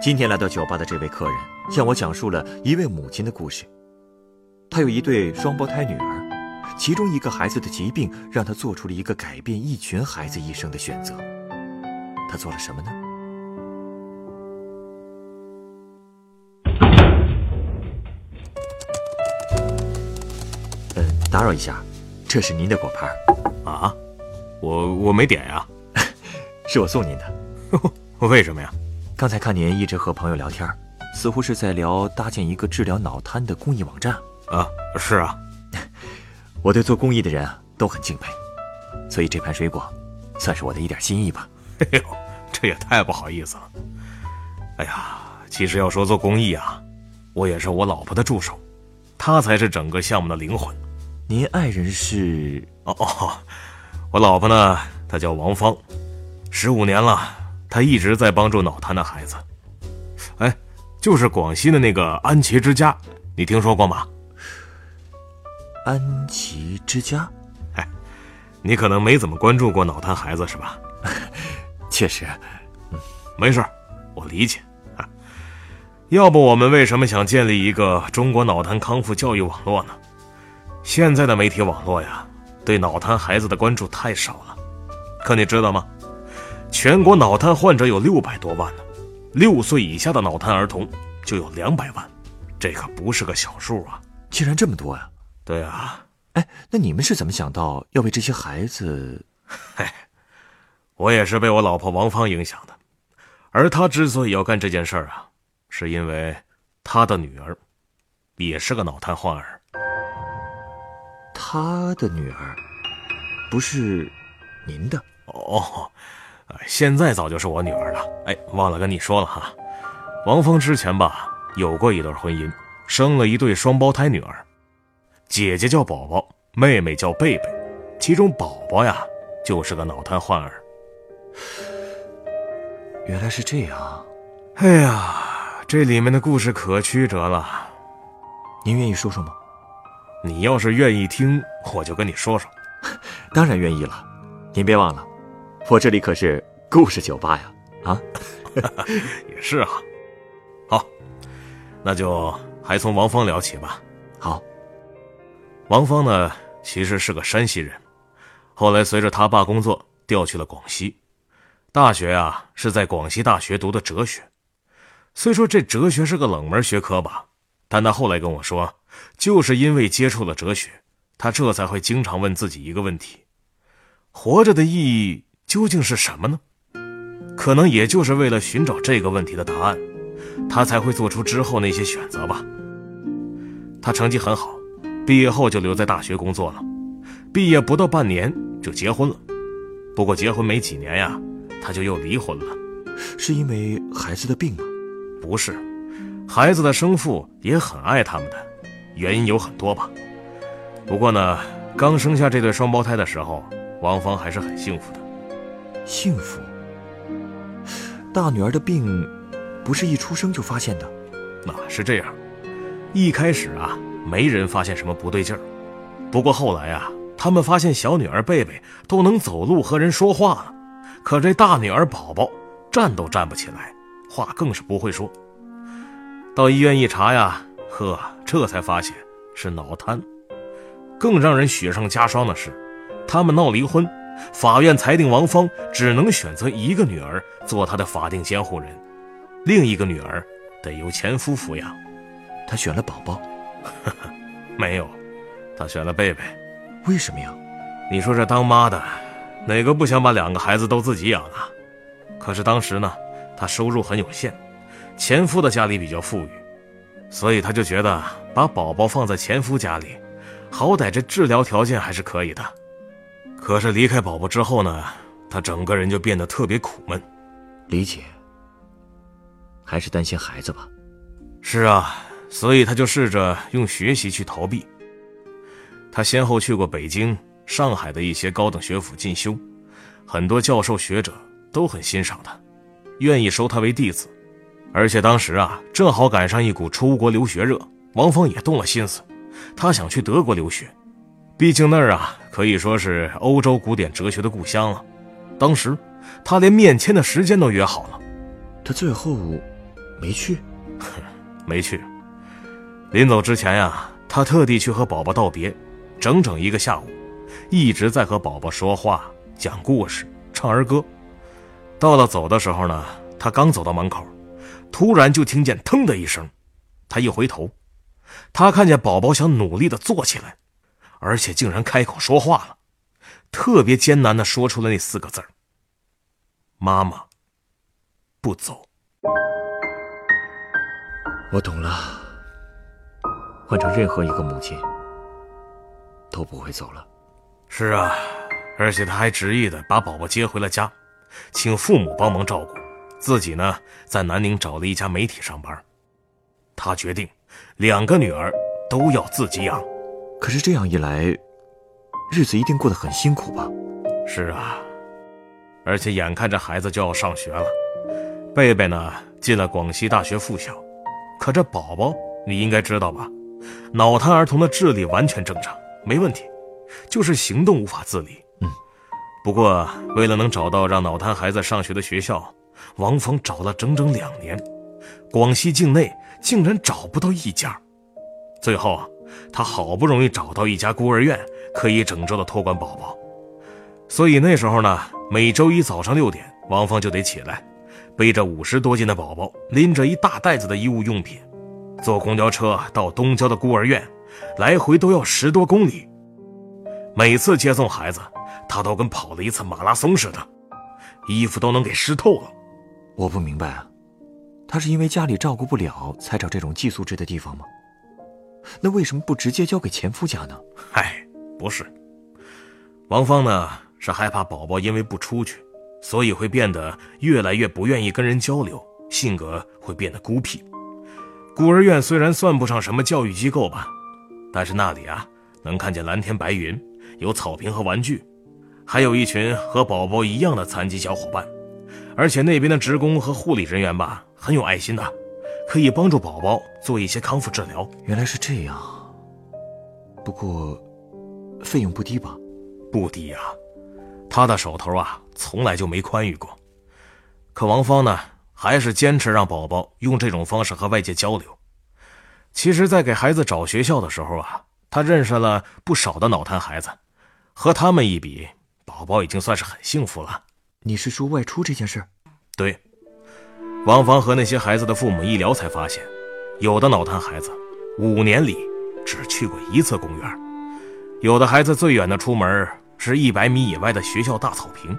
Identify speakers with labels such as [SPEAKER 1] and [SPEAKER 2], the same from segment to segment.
[SPEAKER 1] 今天来到酒吧的这位客人向我讲述了一位母亲的故事。她有一对双胞胎女儿，其中一个孩子的疾病让她做出了一个改变一群孩子一生的选择。她做了什么呢？呃，打扰一下，这是您的果盘
[SPEAKER 2] 啊，我我没点呀，
[SPEAKER 1] 是我送您的。
[SPEAKER 2] 为什么呀？
[SPEAKER 1] 刚才看您一直和朋友聊天，似乎是在聊搭建一个治疗脑瘫的公益网站。
[SPEAKER 2] 啊，是啊，
[SPEAKER 1] 我对做公益的人啊都很敬佩，所以这盘水果，算是我的一点心意吧。
[SPEAKER 2] 哎呦，这也太不好意思了。哎呀，其实要说做公益啊，我也是我老婆的助手，她才是整个项目的灵魂。
[SPEAKER 1] 您爱人是？
[SPEAKER 2] 哦哦，我老婆呢，她叫王芳，十五年了。他一直在帮助脑瘫的孩子，哎，就是广西的那个安琪之家，你听说过吗？
[SPEAKER 1] 安琪之家，
[SPEAKER 2] 哎，你可能没怎么关注过脑瘫孩子是吧？
[SPEAKER 1] 确实，
[SPEAKER 2] 嗯，没事，我理解。要不我们为什么想建立一个中国脑瘫康复教育网络呢？现在的媒体网络呀，对脑瘫孩子的关注太少了。可你知道吗？全国脑瘫患者有六百多万呢，六岁以下的脑瘫儿童就有两百万，这可不是个小数啊！
[SPEAKER 1] 竟然这么多呀！
[SPEAKER 2] 对啊，
[SPEAKER 1] 哎，那你们是怎么想到要为这些孩子？
[SPEAKER 2] 嘿，我也是被我老婆王芳影响的，而她之所以要干这件事儿啊，是因为她的女儿也是个脑瘫患儿。
[SPEAKER 1] 她的女儿不是您的
[SPEAKER 2] 哦。现在早就是我女儿了。哎，忘了跟你说了哈，王峰之前吧有过一段婚姻，生了一对双胞胎女儿，姐姐叫宝宝，妹妹叫贝贝，其中宝宝呀就是个脑瘫患儿。
[SPEAKER 1] 原来是这样，
[SPEAKER 2] 哎呀，这里面的故事可曲折了。
[SPEAKER 1] 您愿意说说吗？
[SPEAKER 2] 你要是愿意听，我就跟你说说。
[SPEAKER 1] 当然愿意了，您别忘了。我这里可是故事酒吧呀！啊，
[SPEAKER 2] 也是啊。好，那就还从王芳聊起吧。
[SPEAKER 1] 好，
[SPEAKER 2] 王芳呢，其实是个山西人，后来随着他爸工作调去了广西，大学啊是在广西大学读的哲学。虽说这哲学是个冷门学科吧，但他后来跟我说，就是因为接触了哲学，他这才会经常问自己一个问题：活着的意义。究竟是什么呢？可能也就是为了寻找这个问题的答案，他才会做出之后那些选择吧。他成绩很好，毕业后就留在大学工作了，毕业不到半年就结婚了。不过结婚没几年呀，他就又离婚了。
[SPEAKER 1] 是因为孩子的病吗？
[SPEAKER 2] 不是，孩子的生父也很爱他们的，原因有很多吧。不过呢，刚生下这对双胞胎的时候，王芳还是很幸福的。
[SPEAKER 1] 幸福。大女儿的病，不是一出生就发现的。
[SPEAKER 2] 那是这样，一开始啊，没人发现什么不对劲儿。不过后来啊，他们发现小女儿贝贝都能走路和人说话了，可这大女儿宝宝站都站不起来，话更是不会说。到医院一查呀，呵，这才发现是脑瘫。更让人雪上加霜的是，他们闹离婚。法院裁定，王芳只能选择一个女儿做她的法定监护人，另一个女儿得由前夫抚养。
[SPEAKER 1] 她选了宝宝，
[SPEAKER 2] 没有，她选了贝贝。
[SPEAKER 1] 为什么呀？
[SPEAKER 2] 你说这当妈的，哪个不想把两个孩子都自己养啊？可是当时呢，她收入很有限，前夫的家里比较富裕，所以她就觉得把宝宝放在前夫家里，好歹这治疗条件还是可以的。可是离开宝宝之后呢，他整个人就变得特别苦闷。
[SPEAKER 1] 理解，还是担心孩子吧。
[SPEAKER 2] 是啊，所以他就试着用学习去逃避。他先后去过北京、上海的一些高等学府进修，很多教授学者都很欣赏他，愿意收他为弟子。而且当时啊，正好赶上一股出国留学热，王峰也动了心思，他想去德国留学，毕竟那儿啊可以说是欧洲古典哲学的故乡了。当时他连面签的时间都约好了，
[SPEAKER 1] 他最后没去，
[SPEAKER 2] 没去。临走之前呀，他特地去和宝宝道别。整整一个下午，一直在和宝宝说话、讲故事、唱儿歌。到了走的时候呢，他刚走到门口，突然就听见“腾”的一声。他一回头，他看见宝宝想努力的坐起来，而且竟然开口说话了，特别艰难的说出了那四个字妈妈，不走。”
[SPEAKER 1] 我懂了。换成任何一个母亲。都不会走了。
[SPEAKER 2] 是啊，而且他还执意的把宝宝接回了家，请父母帮忙照顾，自己呢在南宁找了一家媒体上班。他决定，两个女儿都要自己养。
[SPEAKER 1] 可是这样一来，日子一定过得很辛苦吧？
[SPEAKER 2] 是啊，而且眼看着孩子就要上学了，贝贝呢进了广西大学附小，可这宝宝你应该知道吧？脑瘫儿童的智力完全正常。没问题，就是行动无法自理。
[SPEAKER 1] 嗯，
[SPEAKER 2] 不过为了能找到让脑瘫孩子上学的学校，王峰找了整整两年，广西境内竟然找不到一家。最后啊，他好不容易找到一家孤儿院，可以整周的托管宝宝。所以那时候呢，每周一早上六点，王芳就得起来，背着五十多斤的宝宝，拎着一大袋子的衣物用品，坐公交车到东郊的孤儿院。来回都要十多公里，每次接送孩子，他都跟跑了一次马拉松似的，衣服都能给湿透了。
[SPEAKER 1] 我不明白啊，他是因为家里照顾不了才找这种寄宿制的地方吗？那为什么不直接交给前夫家呢？
[SPEAKER 2] 嗨，不是，王芳呢是害怕宝宝因为不出去，所以会变得越来越不愿意跟人交流，性格会变得孤僻。孤儿院虽然算不上什么教育机构吧。但是那里啊，能看见蓝天白云，有草坪和玩具，还有一群和宝宝一样的残疾小伙伴，而且那边的职工和护理人员吧，很有爱心的，可以帮助宝宝做一些康复治疗。
[SPEAKER 1] 原来是这样，不过费用不低吧？
[SPEAKER 2] 不低呀，他的手头啊，从来就没宽裕过。可王芳呢，还是坚持让宝宝用这种方式和外界交流。其实，在给孩子找学校的时候啊，他认识了不少的脑瘫孩子，和他们一比，宝宝已经算是很幸福了。
[SPEAKER 1] 你是说外出这件事？
[SPEAKER 2] 对，王芳和那些孩子的父母一聊才发现，有的脑瘫孩子五年里只去过一次公园，有的孩子最远的出门是一百米以外的学校大草坪，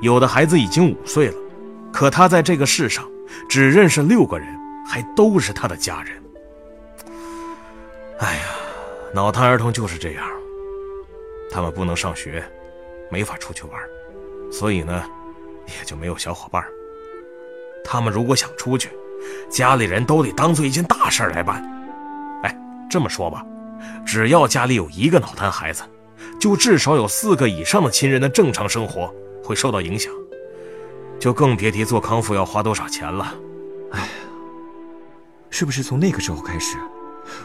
[SPEAKER 2] 有的孩子已经五岁了，可他在这个世上只认识六个人，还都是他的家人。哎呀，脑瘫儿童就是这样，他们不能上学，没法出去玩，所以呢，也就没有小伙伴。他们如果想出去，家里人都得当做一件大事来办。哎，这么说吧，只要家里有一个脑瘫孩子，就至少有四个以上的亲人的正常生活会受到影响，就更别提做康复要花多少钱了。
[SPEAKER 1] 哎呀，是不是从那个时候开始？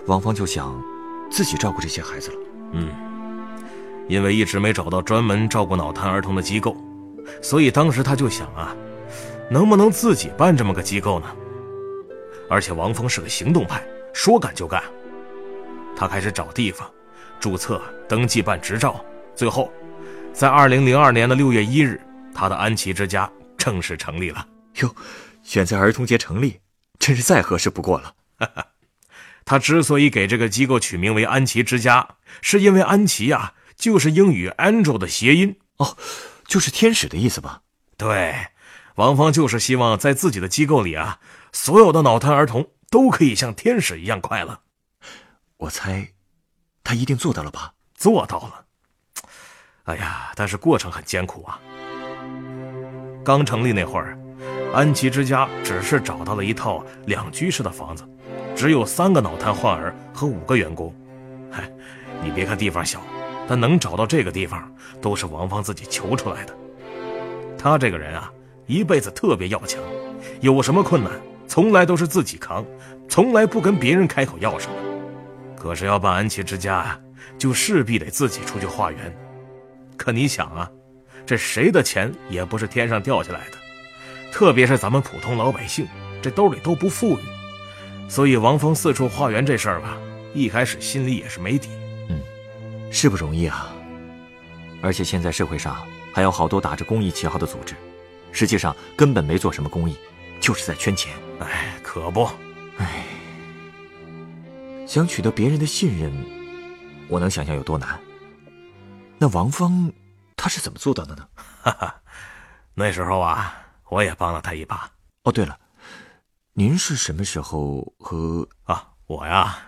[SPEAKER 1] 王芳就想自己照顾这些孩子了。
[SPEAKER 2] 嗯，因为一直没找到专门照顾脑瘫儿童的机构，所以当时他就想啊，能不能自己办这么个机构呢？而且王峰是个行动派，说干就干。他开始找地方，注册、登记、办执照，最后，在二零零二年的六月一日，他的安琪之家正式成立了。
[SPEAKER 1] 哟，选在儿童节成立，真是再合适不过了。
[SPEAKER 2] 他之所以给这个机构取名为“安琪之家”，是因为“安琪”呀，就是英语 “angel” 的谐音
[SPEAKER 1] 哦，就是天使的意思吧？
[SPEAKER 2] 对，王芳就是希望在自己的机构里啊，所有的脑瘫儿童都可以像天使一样快乐。
[SPEAKER 1] 我猜，他一定做到了吧？
[SPEAKER 2] 做到了。哎呀，但是过程很艰苦啊。刚成立那会儿，安琪之家只是找到了一套两居室的房子，只有三个脑瘫患儿和五个员工。嗨，你别看地方小，但能找到这个地方都是王芳自己求出来的。他这个人啊，一辈子特别要强，有什么困难从来都是自己扛，从来不跟别人开口要什么。可是要办安琪之家，就势必得自己出去化缘。可你想啊，这谁的钱也不是天上掉下来的。特别是咱们普通老百姓，这兜里都不富裕，所以王峰四处化缘这事儿吧，一开始心里也是没底。
[SPEAKER 1] 嗯，是不容易啊。而且现在社会上还有好多打着公益旗号的组织，实际上根本没做什么公益，就是在圈钱。
[SPEAKER 2] 哎，可不，
[SPEAKER 1] 哎，想取得别人的信任，我能想象有多难。那王芳，他是怎么做到的呢？
[SPEAKER 2] 哈哈，那时候啊。我也帮了他一把。
[SPEAKER 1] 哦，对了，您是什么时候和
[SPEAKER 2] 啊我呀？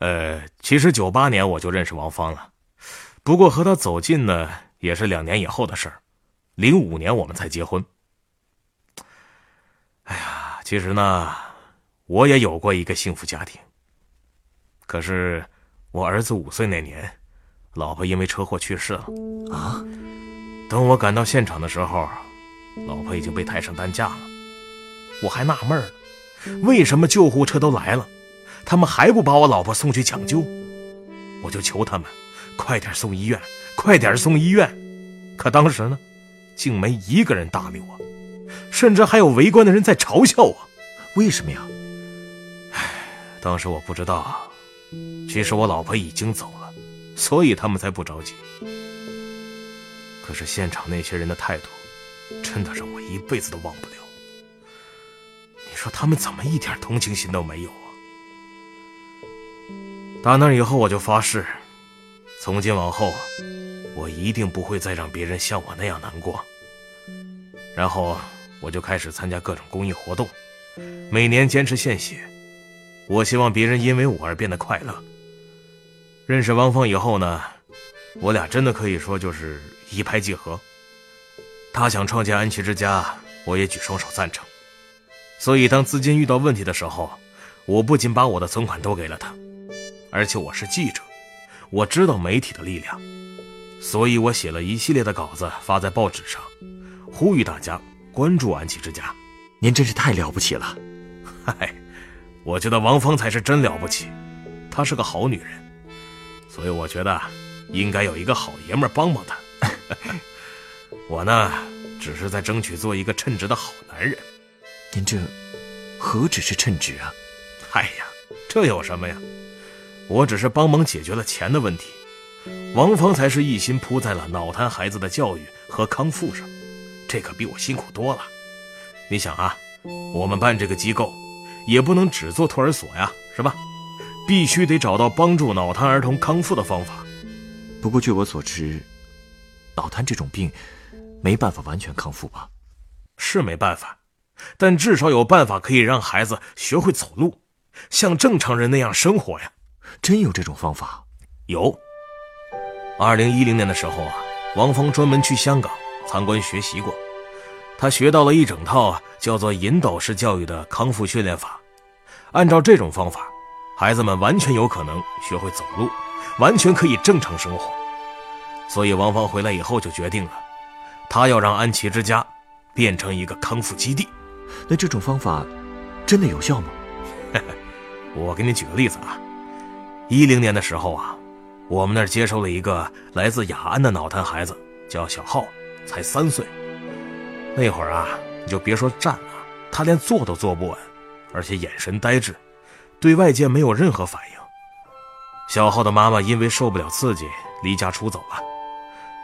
[SPEAKER 2] 呃，其实九八年我就认识王芳了，不过和他走近呢，也是两年以后的事儿。零五年我们才结婚。哎呀，其实呢，我也有过一个幸福家庭。可是我儿子五岁那年，老婆因为车祸去世了。
[SPEAKER 1] 啊！
[SPEAKER 2] 等我赶到现场的时候。老婆已经被抬上担架了，我还纳闷呢，为什么救护车都来了，他们还不把我老婆送去抢救？我就求他们，快点送医院，快点送医院。可当时呢，竟没一个人搭理我，甚至还有围观的人在嘲笑我。
[SPEAKER 1] 为什么呀？
[SPEAKER 2] 唉，当时我不知道，其实我老婆已经走了，所以他们才不着急。可是现场那些人的态度。真的让我一辈子都忘不了。你说他们怎么一点同情心都没有啊？打那以后，我就发誓，从今往后，我一定不会再让别人像我那样难过。然后，我就开始参加各种公益活动，每年坚持献血。我希望别人因为我而变得快乐。认识王峰以后呢，我俩真的可以说就是一拍即合。他想创建安琪之家，我也举双手赞成。所以，当资金遇到问题的时候，我不仅把我的存款都给了他，而且我是记者，我知道媒体的力量，所以我写了一系列的稿子发在报纸上，呼吁大家关注安琪之家。
[SPEAKER 1] 您真是太了不起了！
[SPEAKER 2] 嗨，我觉得王芳才是真了不起，她是个好女人，所以我觉得应该有一个好爷们帮帮她。我呢，只是在争取做一个称职的好男人。
[SPEAKER 1] 您这何止是称职啊？
[SPEAKER 2] 哎呀，这有什么呀？我只是帮忙解决了钱的问题。王芳才是一心扑在了脑瘫孩子的教育和康复上，这可比我辛苦多了。你想啊，我们办这个机构，也不能只做托儿所呀，是吧？必须得找到帮助脑瘫儿童康复的方法。
[SPEAKER 1] 不过据我所知，脑瘫这种病。没办法完全康复吧？
[SPEAKER 2] 是没办法，但至少有办法可以让孩子学会走路，像正常人那样生活呀。
[SPEAKER 1] 真有这种方法？
[SPEAKER 2] 有。二零一零年的时候啊，王峰专门去香港参观学习过，他学到了一整套叫做引导式教育的康复训练法。按照这种方法，孩子们完全有可能学会走路，完全可以正常生活。所以王芳回来以后就决定了。他要让安琪之家变成一个康复基地，
[SPEAKER 1] 那这种方法真的有效吗？
[SPEAKER 2] 我给你举个例子啊，一零年的时候啊，我们那儿接收了一个来自雅安的脑瘫孩子，叫小浩，才三岁。那会儿啊，你就别说站了，他连坐都坐不稳，而且眼神呆滞，对外界没有任何反应。小浩的妈妈因为受不了刺激，离家出走了，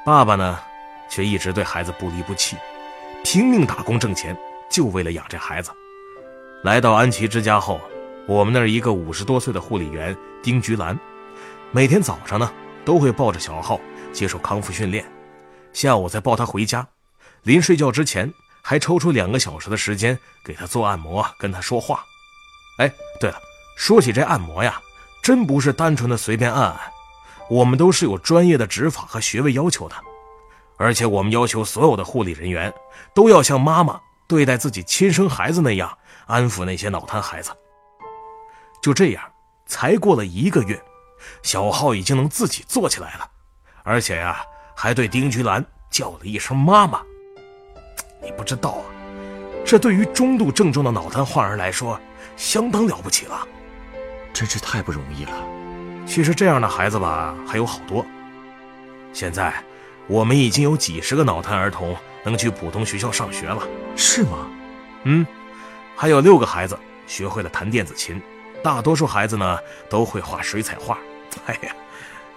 [SPEAKER 2] 爸爸呢？却一直对孩子不离不弃，拼命打工挣钱，就为了养这孩子。来到安琪之家后，我们那儿一个五十多岁的护理员丁菊兰，每天早上呢都会抱着小浩接受康复训练，下午再抱他回家，临睡觉之前还抽出两个小时的时间给他做按摩，跟他说话。哎，对了，说起这按摩呀，真不是单纯的随便按按，我们都是有专业的指法和穴位要求的。而且我们要求所有的护理人员都要像妈妈对待自己亲生孩子那样安抚那些脑瘫孩子。就这样，才过了一个月，小浩已经能自己坐起来了，而且呀，还对丁菊兰叫了一声妈妈。你不知道啊，这对于中度症状的脑瘫患儿来说，相当了不起了。
[SPEAKER 3] 真是太不容易了。
[SPEAKER 2] 其实这样的孩子吧，还有好多。现在，我们已经有几十个脑瘫儿童能去普通学校上学了。
[SPEAKER 3] 是吗？
[SPEAKER 2] 嗯，还有六个孩子学会了弹电子琴。大多数孩子呢都会画水彩画，哎呀，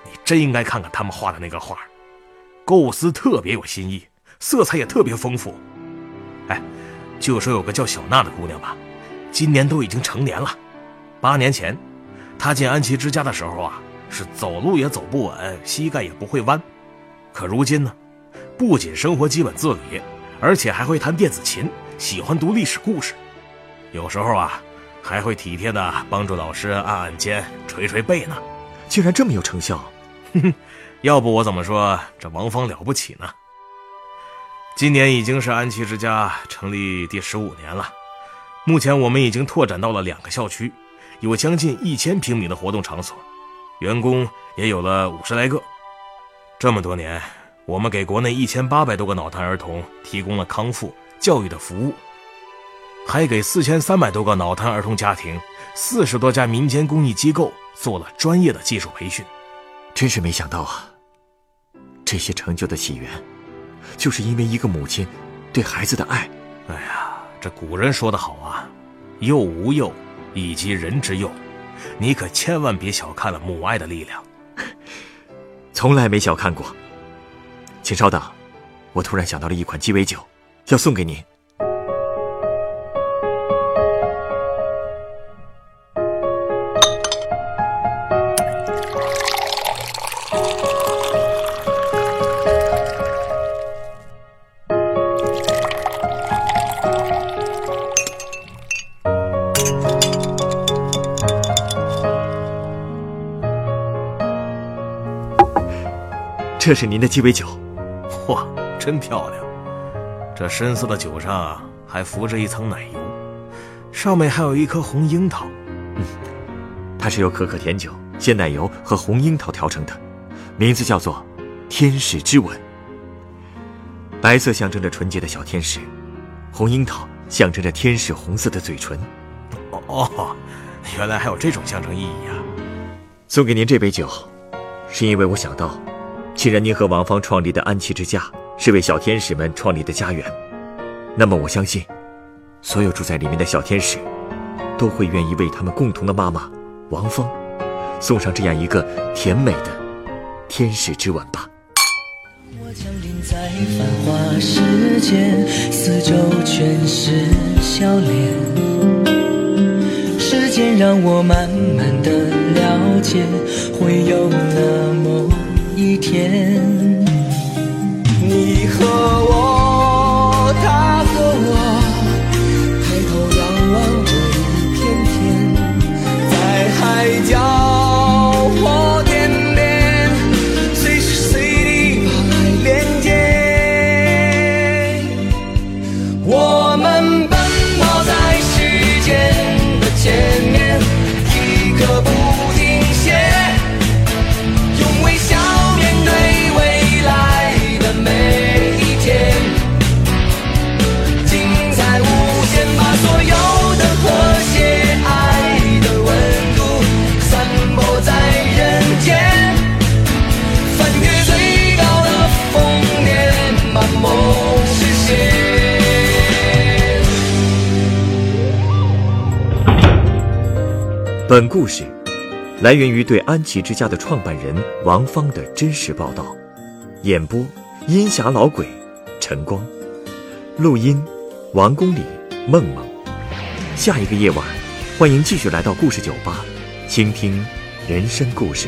[SPEAKER 2] 你真应该看看他们画的那个画，构思特别有新意，色彩也特别丰富。哎，就说有个叫小娜的姑娘吧，今年都已经成年了。八年前，她进安琪之家的时候啊，是走路也走不稳，膝盖也不会弯。可如今呢，不仅生活基本自理，而且还会弹电子琴，喜欢读历史故事。有时候啊。还会体贴的帮助老师按按肩、捶捶背呢，
[SPEAKER 3] 竟然这么有成效！
[SPEAKER 2] 哼哼，要不我怎么说这王芳了不起呢？今年已经是安琪之家成立第十五年了，目前我们已经拓展到了两个校区，有将近一千平米的活动场所，员工也有了五十来个。这么多年，我们给国内一千八百多个脑瘫儿童提供了康复教育的服务。还给四千三百多个脑瘫儿童家庭、四十多家民间公益机构做了专业的技术培训，
[SPEAKER 3] 真是没想到啊！这些成就的起源，就是因为一个母亲对孩子的爱。
[SPEAKER 2] 哎呀，这古人说的好啊，“幼吾幼，以及人之幼”，你可千万别小看了母爱的力量。
[SPEAKER 3] 从来没小看过。请稍等，我突然想到了一款鸡尾酒，要送给您。这是您的鸡尾酒，
[SPEAKER 2] 哇，真漂亮！这深色的酒上还浮着一层奶油，上面还有一颗红樱桃。
[SPEAKER 3] 嗯，它是由可可甜酒、鲜奶油和红樱桃调成的，名字叫做“天使之吻”。白色象征着纯洁的小天使，红樱桃象征着天使红色的嘴唇。
[SPEAKER 2] 哦哦，原来还有这种象征意义啊！
[SPEAKER 3] 送给您这杯酒，是因为我想到。既然您和王芳创立的安琪之家是为小天使们创立的家园，那么我相信，所有住在里面的小天使，都会愿意为他们共同的妈妈王芳，送上这样一个甜美的天使之吻吧。我降临在繁华世界，四周全是笑脸，时间让我慢慢的了解，会有那么。天，你和我，本故事来源于对安琪之家的创办人王芳的真实报道，演播阴霞老鬼晨光，录音王公里梦梦。下一个夜晚，欢迎继续来到故事酒吧，倾听人生故事。